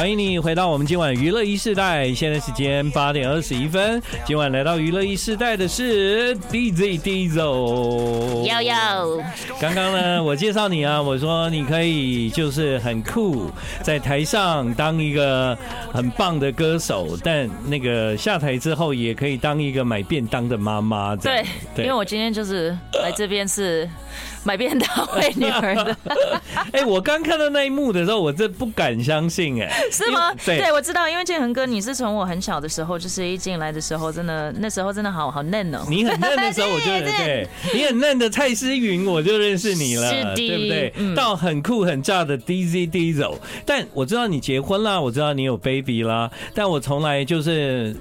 欢迎你回到我们今晚娱乐一世代，现在时间八点二十一分。今晚来到娱乐一世代的是 DJ Diesel。悠悠，刚刚呢，我介绍你啊，我说你可以就是很酷，在台上当一个很棒的歌手，但那个下台之后也可以当一个买便当的妈妈。对，对，因为我今天就是来这边是。买便当喂女儿的，哎，我刚看到那一幕的时候，我真不敢相信，哎，是吗？对，对，我知道，因为建恒哥，你是从我很小的时候，就是一进来的时候，真的那时候真的好好嫩哦。你很嫩的时候，我就 对，对你很嫩的蔡诗芸，我就认识你了，是对不对？嗯、到很酷很炸的 DZ Diesel，但我知道你结婚啦，我知道你有 baby 啦，但我从来就是。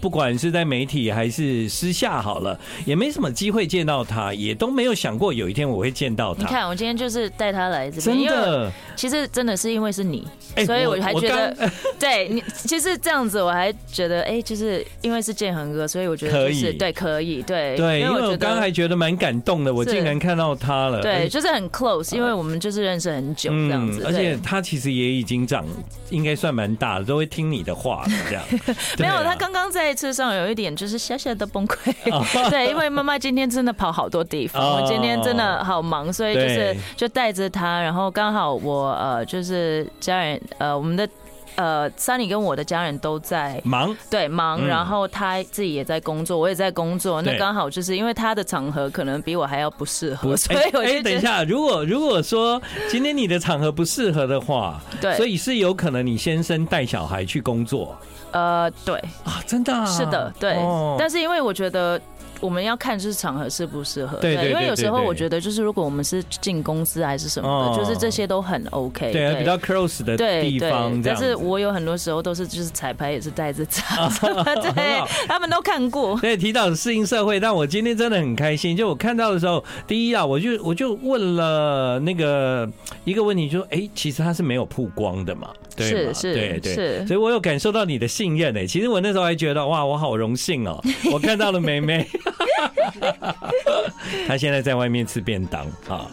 不管是在媒体还是私下好了，也没什么机会见到他，也都没有想过有一天我会见到他。你看，我今天就是带他来这边，真的，其实真的是因为是你，所以我还觉得，对你，其实这样子我还觉得，哎，就是因为是建恒哥，所以我觉得可以，对，可以，对，对，因为我刚刚还觉得蛮感动的，我竟然看到他了，对，就是很 close，因为我们就是认识很久这样子，而且他其实也已经长，应该算蛮大了，都会听你的话这样。没有，他刚刚在。在车上有一点就是小小的崩溃，对，因为妈妈今天真的跑好多地方，我今天真的好忙，所以就是就带着她，然后刚好我呃就是家人呃我们的呃 Sunny 跟我的家人都在忙，对忙，然后他自己也在工作，我也在工作，那刚好就是因为他的场合可能比我还要不适合，所以我就等一下，如果如果说今天你的场合不适合的话，对，所以是有可能你先生带小孩去工作。呃，对。啊，真的，是的，对。但是因为我觉得我们要看就是场合适不适合，对，因为有时候我觉得就是如果我们是进公司还是什么的，就是这些都很 OK，对，比较 close 的地方。但是我有很多时候都是就是彩排也是带着唱，对，他们都看过。对，提到适应社会，但我今天真的很开心。就我看到的时候，第一啊，我就我就问了那个一个问题，就说，哎，其实他是没有曝光的嘛。是是对对，是，所以我有感受到你的信任诶。其实我那时候还觉得哇，我好荣幸哦，我看到了妹妹，他现在在外面吃便当啊。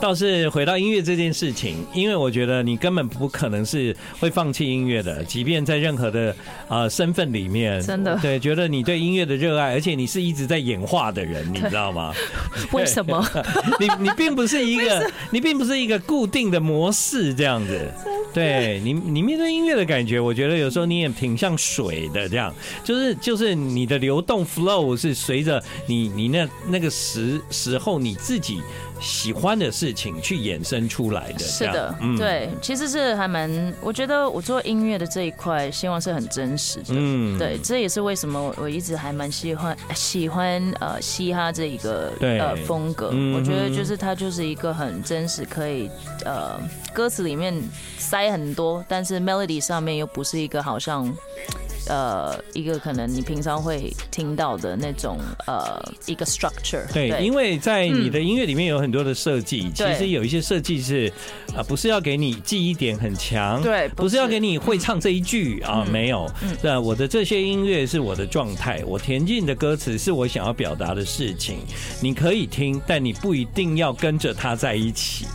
倒是回到音乐这件事情，因为我觉得你根本不可能是会放弃音乐的，即便在任何的呃身份里面，真的对，觉得你对音乐的热爱，而且你是一直在演化的人，你知道吗？为什么？你你并不是一个，你并不是一个固定的模式这样子。对你，你面对音乐的感觉，我觉得有时候你也挺像水的，这样，就是就是你的流动 flow 是随着你你那那个时时候你自己喜欢的事情去衍生出来的。是的，对，其实是还蛮，我觉得我做音乐的这一块，希望是很真实的。嗯，对，这也是为什么我我一直还蛮喜欢喜欢呃嘻哈这一个呃风格。我觉得就是它就是一个很真实，可以呃歌词里面塞。很多，但是 melody 上面又不是一个好像，呃，一个可能你平常会听到的那种呃一个 structure。对，因为在你的音乐里面有很多的设计，其实有一些设计是啊，不是要给你记忆点很强，对，不是要给你会唱这一句啊，没有。那我的这些音乐是我的状态，我填进的歌词是我想要表达的事情，你可以听，但你不一定要跟着它在一起。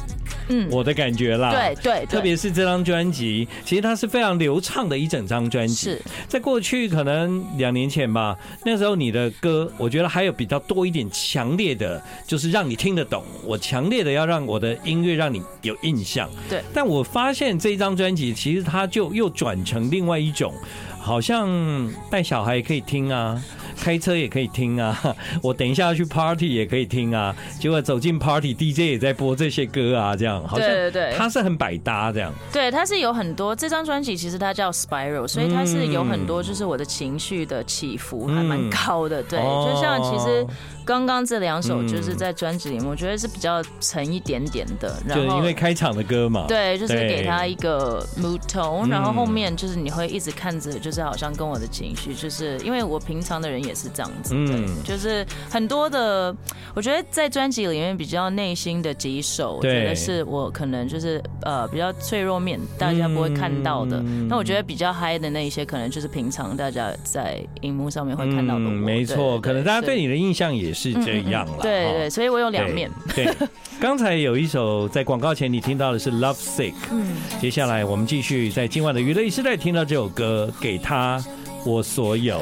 嗯，我的感觉啦，对对，特别是这张专辑，其实它是非常流畅的一整张专辑。是在过去可能两年前吧，那时候你的歌，我觉得还有比较多一点强烈的，就是让你听得懂。我强烈的要让我的音乐让你有印象。对，但我发现这一张专辑，其实它就又转成另外一种，好像带小孩也可以听啊。开车也可以听啊，我等一下要去 party 也可以听啊。结果走进 party，DJ 也在播这些歌啊，这样好像对对对，它是很百搭这样。对，它是有很多这张专辑，其实它叫 Spiral，所以它是有很多就是我的情绪的起伏还蛮高的。对，就像其实刚刚这两首就是在专辑里面，我觉得是比较沉一点点的。然后因为开场的歌嘛，对，就是给他一个 mood tone，然后后面就是你会一直看着，就是好像跟我的情绪，就是因为我平常的人也是这样子，嗯，就是很多的，我觉得在专辑里面比较内心的几首，我觉得是我可能就是呃比较脆弱面，大家不会看到的。那我觉得比较嗨的那一些，可能就是平常大家在荧幕上面会看到的。没错，可能大家对你的印象也是这样了。对对，所以我有两面。对，刚才有一首在广告前你听到的是《Love Sick》，嗯，接下来我们继续在今晚的娱乐 e 时代听到这首歌，给他我所有。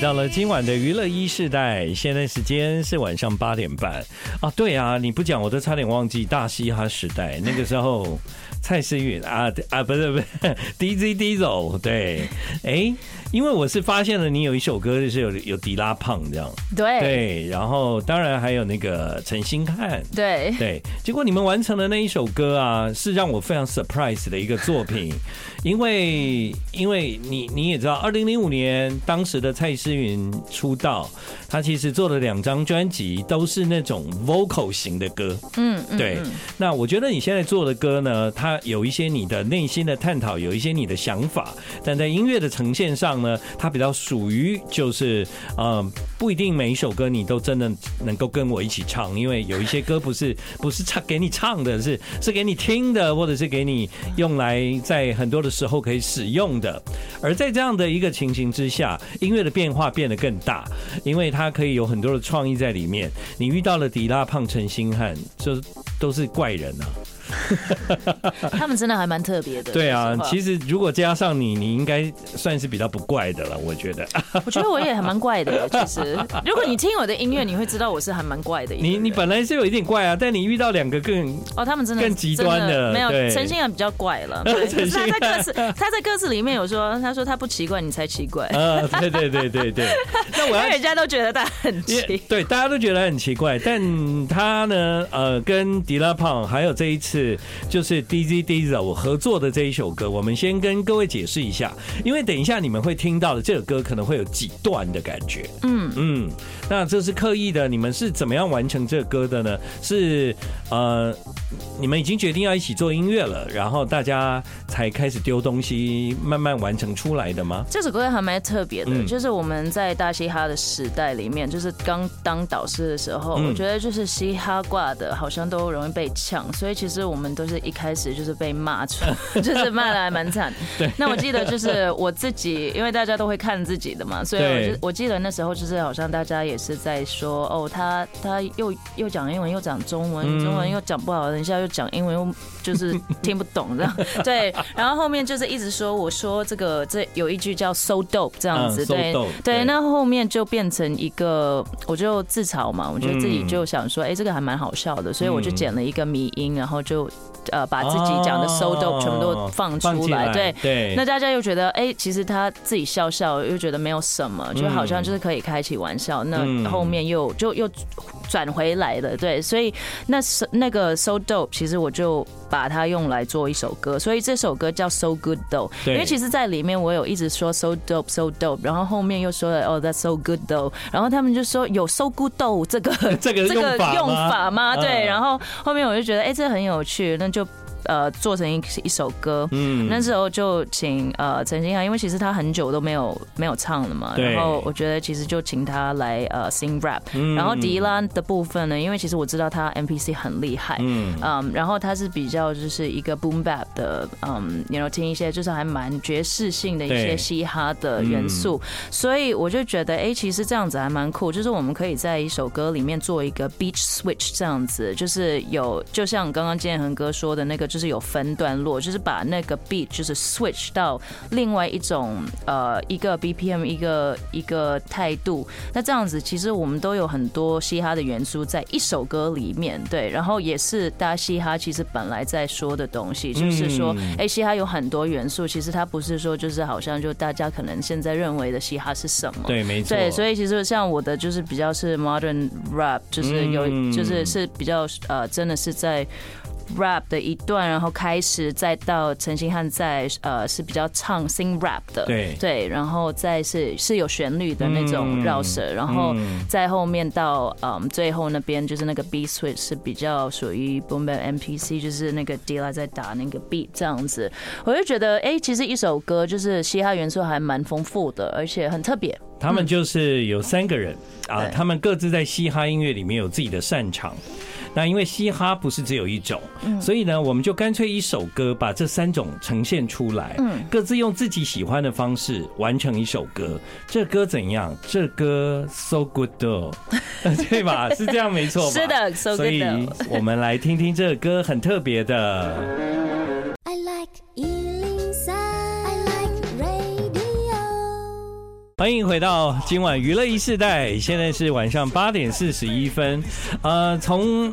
到了今晚的娱乐一世代，现在时间是晚上八点半啊。对啊，你不讲我都差点忘记大嘻哈时代那个时候，蔡诗韵啊啊，不是不是，DZ Diesel 对，哎。因为我是发现了你有一首歌就是有有迪拉胖这样，对。对，然后当然还有那个陈星汉，对。对，结果你们完成的那一首歌啊，是让我非常 surprise 的一个作品，因为因为你你也知道，二零零五年当时的蔡诗韵出道，他其实做了两张专辑，都是那种 vocal 型的歌，嗯，对。那我觉得你现在做的歌呢，它有一些你的内心的探讨，有一些你的想法，但在音乐的呈现上。呢，它比较属于就是，呃，不一定每一首歌你都真的能够跟我一起唱，因为有一些歌不是不是唱给你唱的，是是给你听的，或者是给你用来在很多的时候可以使用的。而在这样的一个情形之下，音乐的变化变得更大，因为它可以有很多的创意在里面。你遇到了迪拉胖、陈星汉，就都是怪人啊。他们真的还蛮特别的。对啊，其实如果加上你，你应该算是比较不怪的了。我觉得，我觉得我也还蛮怪的。其实，如果你听我的音乐，你会知道我是还蛮怪的。你你本来是有一点怪啊，但你遇到两个更哦，他们真的更极端的。没有，陈星汉比较怪了。可是他在歌词，他在歌词里面有说，他说他不奇怪，你才奇怪。啊，对对对对对。那我要人家都觉得他很奇，对，大家都觉得很奇怪。但他呢，呃，跟迪拉胖还有这一次。就是 DZ Diesel 我合作的这一首歌，我们先跟各位解释一下，因为等一下你们会听到的这首歌可能会有几段的感觉。嗯嗯，那这是刻意的，你们是怎么样完成这个歌的呢？是呃，你们已经决定要一起做音乐了，然后大家才开始丢东西，慢慢完成出来的吗？这首歌还蛮特别的，就是我们在大嘻哈的时代里面，就是刚当导师的时候，我觉得就是嘻哈挂的，好像都容易被呛，所以其实。我们都是一开始就是被骂出来，就是骂的还蛮惨。对。那我记得就是我自己，因为大家都会看自己的嘛，所以我就我记得那时候就是好像大家也是在说哦，他他又又讲英文又讲中文，中文又讲不好，等一下又讲英文又就是听不懂这样。对。然后后面就是一直说我说这个这有一句叫 so dope 这样子，对对。那后面就变成一个我就自嘲嘛，我觉得自己就想说，哎，这个还蛮好笑的，所以我就剪了一个迷音，然后就。就呃把自己讲的 so dope 全部都放出来，对。对，那大家又觉得哎，其实他自己笑笑又觉得没有什么，就好像就是可以开起玩笑，那后面又就又转回来了，对，所以那是那个 so dope，其实我就把它用来做一首歌，所以这首歌叫 so good though，因为其实在里面我有一直说 so dope so dope，然后后面又说了哦 that's so good though，然后他们就说有 so good though 这个这个这个用法吗？对，然后后面我就觉得哎，这很有趣，那就。呃，做成一一首歌，嗯，那时候就请呃陈星汉，因为其实他很久都没有没有唱了嘛，然后我觉得其实就请他来呃 sing rap，然后迪拉的部分呢，因为其实我知道他 MPC 很厉害，嗯，然后他是比较就是一个 boom bap 的，嗯，你要听一些就是还蛮爵士性的一些嘻哈的元素，所以我就觉得哎，其实这样子还蛮酷，就是我们可以在一首歌里面做一个 beach switch 这样子，就是有就像刚刚建恒哥说的那个。就是有分段落，就是把那个 beat 就是 switch 到另外一种呃一个 BPM 一个一个态度。那这样子其实我们都有很多嘻哈的元素在一首歌里面，对。然后也是大家嘻哈其实本来在说的东西，就是说，哎，嘻哈有很多元素，其实它不是说就是好像就大家可能现在认为的嘻哈是什么？对，没错。对，所以其实像我的就是比较是 modern rap，就是有就是是比较呃真的是在。Rap 的一段，然后开始再到陈星汉在呃是比较唱 sing rap 的，对。对，然后再是是有旋律的那种绕舌，然后在后面到嗯最后那边就是那个 beat switch 是比较属于 boom bap MPC，就是那个 Dilla 在打那个 beat 这样子，我就觉得哎、欸，其实一首歌就是嘻哈元素还蛮丰富的，而且很特别。他们就是有三个人啊，他们各自在嘻哈音乐里面有自己的擅长。那因为嘻哈不是只有一种，所以呢，我们就干脆一首歌把这三种呈现出来，各自用自己喜欢的方式完成一首歌。这歌怎样？这歌 so good，对吧？是这样没错吧？是的，so good。所以我们来听听这个歌很特别的。欢迎回到今晚娱乐一世代，现在是晚上八点四十一分。呃，从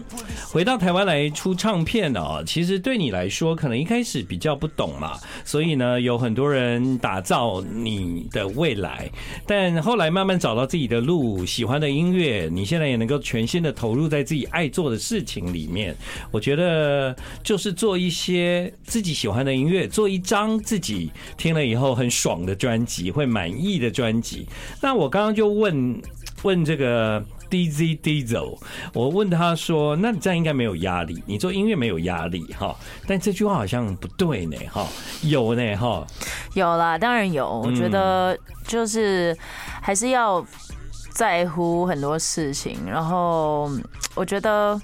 回到台湾来出唱片哦，其实对你来说，可能一开始比较不懂嘛，所以呢，有很多人打造你的未来，但后来慢慢找到自己的路，喜欢的音乐，你现在也能够全心的投入在自己爱做的事情里面。我觉得就是做一些自己喜欢的音乐，做一张自己听了以后很爽的专辑，会满意的专辑。那我刚刚就问问这个 DZ Diesel，我问他说：“那你这样应该没有压力？你做音乐没有压力哈？”但这句话好像不对呢哈，有呢哈，有啦，当然有。我觉得就是还是要在乎很多事情，然后我觉得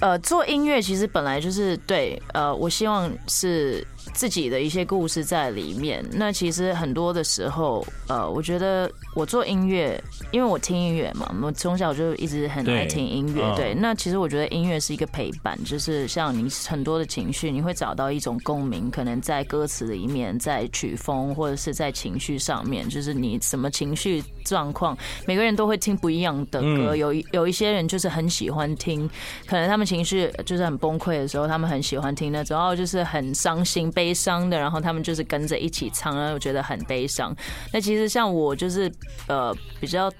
呃，做音乐其实本来就是对呃，我希望是。自己的一些故事在里面。那其实很多的时候，呃，我觉得我做音乐，因为我听音乐嘛，我从小就一直很爱听音乐。对，那其实我觉得音乐是一个陪伴，就是像你很多的情绪，你会找到一种共鸣，可能在歌词里面，在曲风或者是在情绪上面，就是你什么情绪状况，每个人都会听不一样的歌。有有一些人就是很喜欢听，可能他们情绪就是很崩溃的时候，他们很喜欢听那种，然后就是很伤心悲。悲伤的，然后他们就是跟着一起唱，然后我觉得很悲伤。那其实像我就是呃比较。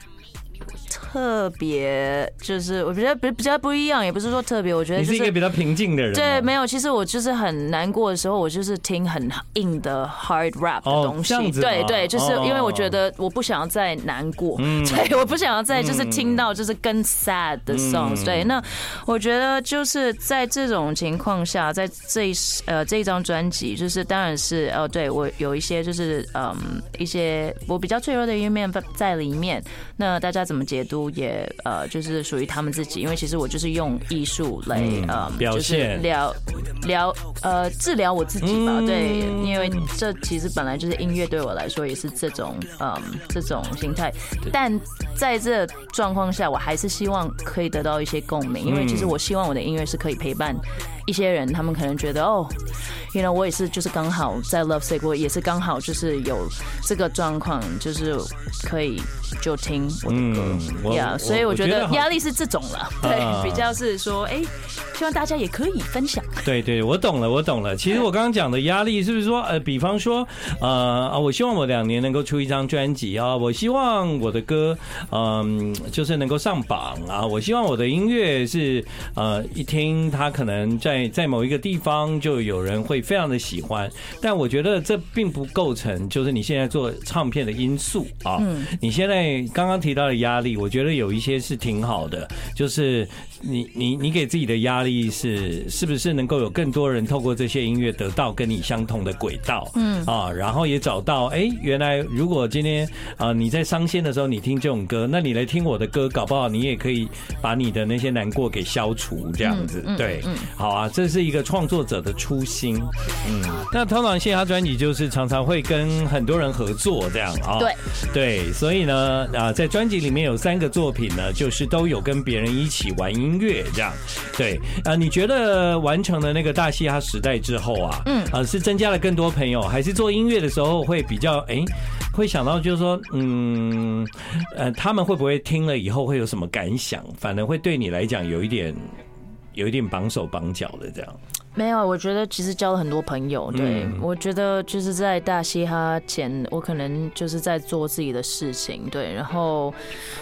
特别就是我觉得比比较不一样，也不是说特别，我觉得、就是、你是一个比较平静的人。对，没有，其实我就是很难过的时候，我就是听很硬的 hard rap 的东西。哦、对对，就是因为我觉得我不想要再难过，嗯、对，我不想要再就是听到就是更 sad 的 songs、嗯。对，那我觉得就是在这种情况下，在这一呃这一张专辑，就是当然是哦，对我有一些就是嗯一些我比较脆弱的一面在里面。那大家怎么解读也呃，就是属于他们自己，因为其实我就是用艺术来呃，表现。疗疗呃治疗我自己吧。对，因为这其实本来就是音乐对我来说也是这种嗯这种心态，但在这状况下，我还是希望可以得到一些共鸣，因为其实我希望我的音乐是可以陪伴一些人，他们可能觉得哦，因为我也是就是刚好在 Love Sick，我也是刚好就是有这个状况，就是可以就听。嗯，呀，所以我觉得压力是这种了，对，比较是说，哎，希望大家也可以分享。对对，我懂了，我懂了。其实我刚刚讲的压力是不是说，呃，比方说，呃啊，我希望我两年能够出一张专辑啊，我希望我的歌，嗯，就是能够上榜啊，我希望我的音乐是，呃，一听它可能在在在某一个地方就有人会非常的喜欢，但我觉得这并不构成就是你现在做唱片的因素啊。嗯，你现在刚刚。提到的压力，我觉得有一些是挺好的，就是你你你给自己的压力是是不是能够有更多人透过这些音乐得到跟你相同的轨道，嗯。啊，然后也找到哎，原来如果今天啊你在伤心的时候你听这种歌，那你来听我的歌，搞不好你也可以把你的那些难过给消除，这样子，对，好啊，这是一个创作者的初心，嗯，那通常嘻哈专辑就是常常会跟很多人合作这样啊，对对，所以呢啊在专辑里面有三个作品呢，就是都有跟别人一起玩音乐这样。对啊，你觉得完成了那个大嘻哈时代之后啊，嗯啊，是增加了更多朋友，还是做音乐的时候会比较哎，会想到就是说，嗯呃，他们会不会听了以后会有什么感想？反而会对你来讲有一点有一点绑手绑脚的这样。没有，我觉得其实交了很多朋友。对，嗯、我觉得就是在大嘻哈前，我可能就是在做自己的事情。对，然后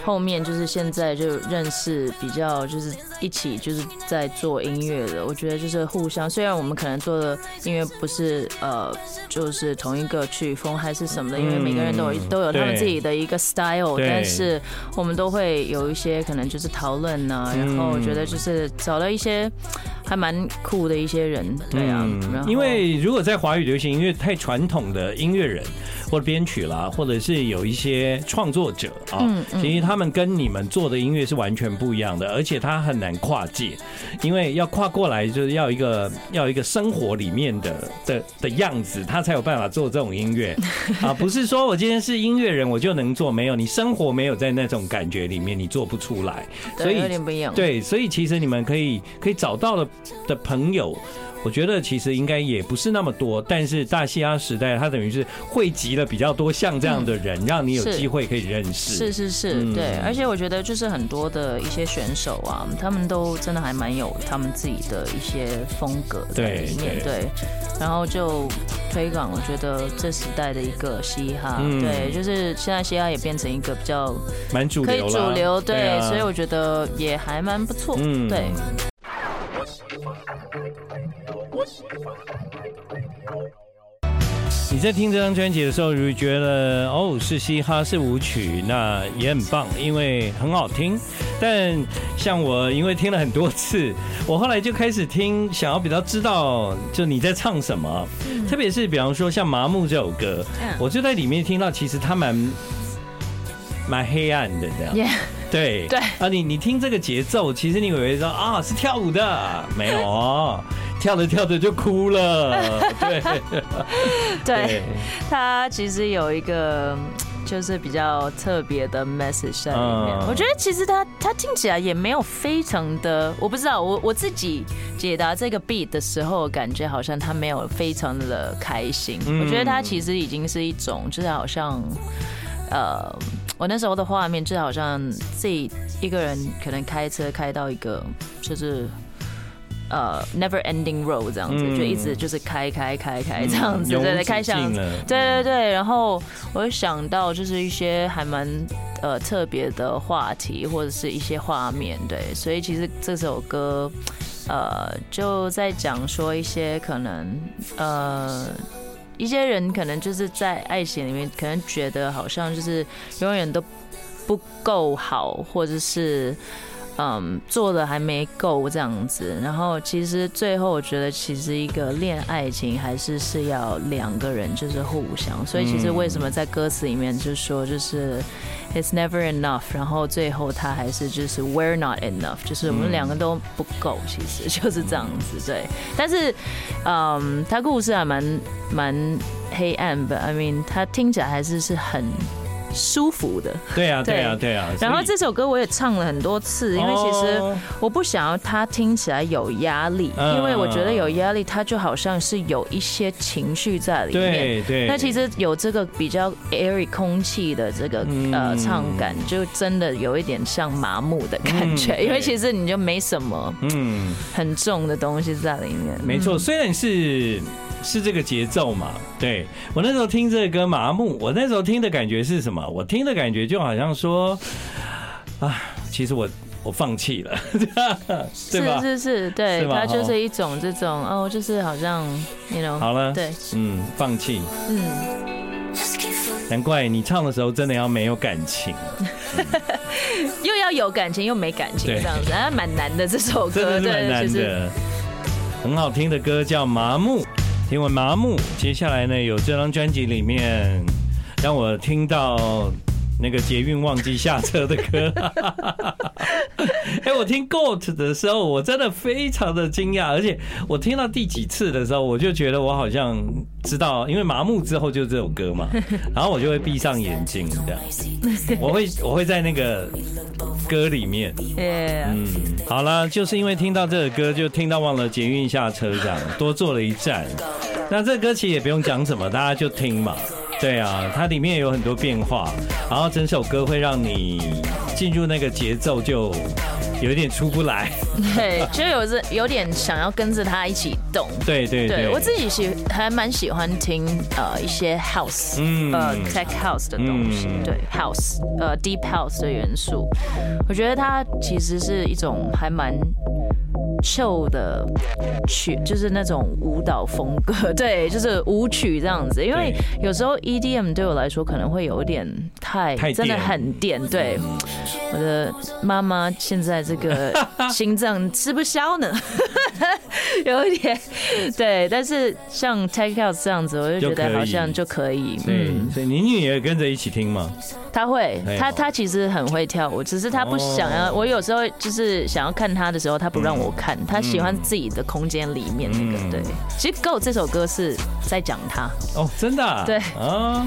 后面就是现在就认识比较就是一起就是在做音乐的。我觉得就是互相，虽然我们可能做的音乐不是呃就是同一个曲风还是什么的，因为每个人都有都有他们自己的一个 style，但是我们都会有一些可能就是讨论呢。然后我觉得就是找到一些还蛮酷的一些。人。对啊，因为如果在华语流行音乐太传统的音乐人或者编曲啦，或者是有一些创作者啊，其实他们跟你们做的音乐是完全不一样的，而且他很难跨界，因为要跨过来就是要一个要一个生活里面的的的样子，他才有办法做这种音乐。啊，不是说我今天是音乐人我就能做，没有，你生活没有在那种感觉里面，你做不出来，所以有点不一样，对，所以其实你们可以可以找到的的朋友。我觉得其实应该也不是那么多，但是大嘻哈时代它等于是汇集了比较多像这样的人，让你有机会可以认识。是是是，对。而且我觉得就是很多的一些选手啊，他们都真的还蛮有他们自己的一些风格在里面，对。然后就推广，我觉得这时代的一个嘻哈，对，就是现在嘻哈也变成一个比较蛮主流，可以主流，对。所以我觉得也还蛮不错，嗯，对。你在听这张专辑的时候，如果觉得哦是嘻哈是舞曲，那也很棒，因为很好听。但像我，因为听了很多次，我后来就开始听，想要比较知道就你在唱什么。特别是比方说像《麻木》这首歌，我就在里面听到，其实它蛮蛮黑暗的这样。对对啊，你你听这个节奏，其实你以为说啊是跳舞的，没有。跳着跳着就哭了，对，对，他其实有一个就是比较特别的 message 在里面。我觉得其实他他听起来也没有非常的，我不知道，我我自己解答这个 beat 的时候，感觉好像他没有非常的开心。我觉得他其实已经是一种，就是好像，呃，我那时候的画面就好像自己一个人可能开车开到一个就是。呃、uh，Never Ending Road 这样子，就一直就是开开开开这样子，对对，开箱，对对对。然后我就想到就是一些还蛮呃特别的话题或者是一些画面，对。所以其实这首歌呃就在讲说一些可能呃一些人可能就是在爱情里面，可能觉得好像就是永远都不够好，或者是。嗯，做的还没够这样子，然后其实最后我觉得，其实一个恋爱情还是是要两个人就是互相，所以其实为什么在歌词里面就说就是 It's never enough，然后最后他还是就是 We're not enough，就是我们两个都不够，其实就是这样子，对。但是，嗯，他故事还蛮蛮黑暗的，I mean，他听起来还是是很。舒服的，对啊，对啊，对啊。然后这首歌我也唱了很多次，因为其实我不想要它听起来有压力，因为我觉得有压力，它就好像是有一些情绪在里面。对对。那其实有这个比较 airy 空气的这个呃唱感，就真的有一点像麻木的感觉，因为其实你就没什么嗯很重的东西在里面。没错，虽然是。是这个节奏嘛？对，我那时候听这个歌麻木，我那时候听的感觉是什么？我听的感觉就好像说，啊，其实我我放弃了，是是是，对，它就是一种这种哦，就是好像你 you know 好了，对，嗯，放弃，嗯，难怪你唱的时候真的要没有感情，又要有感情又没感情这样子，啊蛮难的这首歌，真的是蛮难的，很好听的歌叫《麻木》。因为麻木，接下来呢，有这张专辑里面让我听到那个捷运忘记下车的歌。哎，我听 GOAT 的时候，我真的非常的惊讶，而且我听到第几次的时候，我就觉得我好像知道，因为麻木之后就是这首歌嘛，然后我就会闭上眼睛这样，我会我会在那个歌里面，嗯，好了，就是因为听到这个歌，就听到忘了捷运下车这样，多坐了一站。那这歌其实也不用讲什么，大家就听嘛。对啊，它里面有很多变化，然后整首歌会让你进入那个节奏就有点出不来。对，就有着有点想要跟着他一起动。对对对，我自己喜还蛮喜欢听呃一些 house，嗯呃 tech house 的东西，对 house 呃 deep house 的元素，我觉得它其实是一种还蛮。秀的曲就是那种舞蹈风格，对，就是舞曲这样子。因为有时候 EDM 对我来说可能会有点太，真的很电。对，我的妈妈现在这个心脏吃不消呢，有一点。对，但是像 Tech House 这样子，我就觉得好像就可以。嗯，所以你女儿跟着一起听吗？她会，她她其实很会跳舞，只是她不想要。我有时候就是想要看她的时候，她不让我看。他喜欢自己的空间里面那个，对。其实《Go》这首歌是在讲他。哦，真的，对。啊。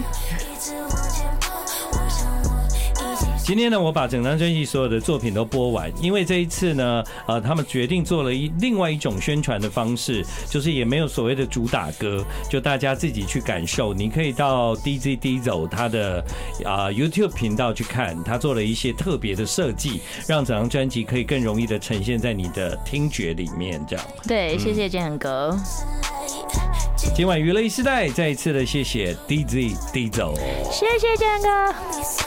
今天呢，我把整张专辑所有的作品都播完，因为这一次呢，呃，他们决定做了一另外一种宣传的方式，就是也没有所谓的主打歌，就大家自己去感受。你可以到 DZ Diesel 他的啊 YouTube 频道去看，他做了一些特别的设计，让整张专辑可以更容易的呈现在你的听觉里面。这样，对，谢谢建哥。今晚娱乐一世代再一次的谢谢 DZ Diesel，谢谢建哥。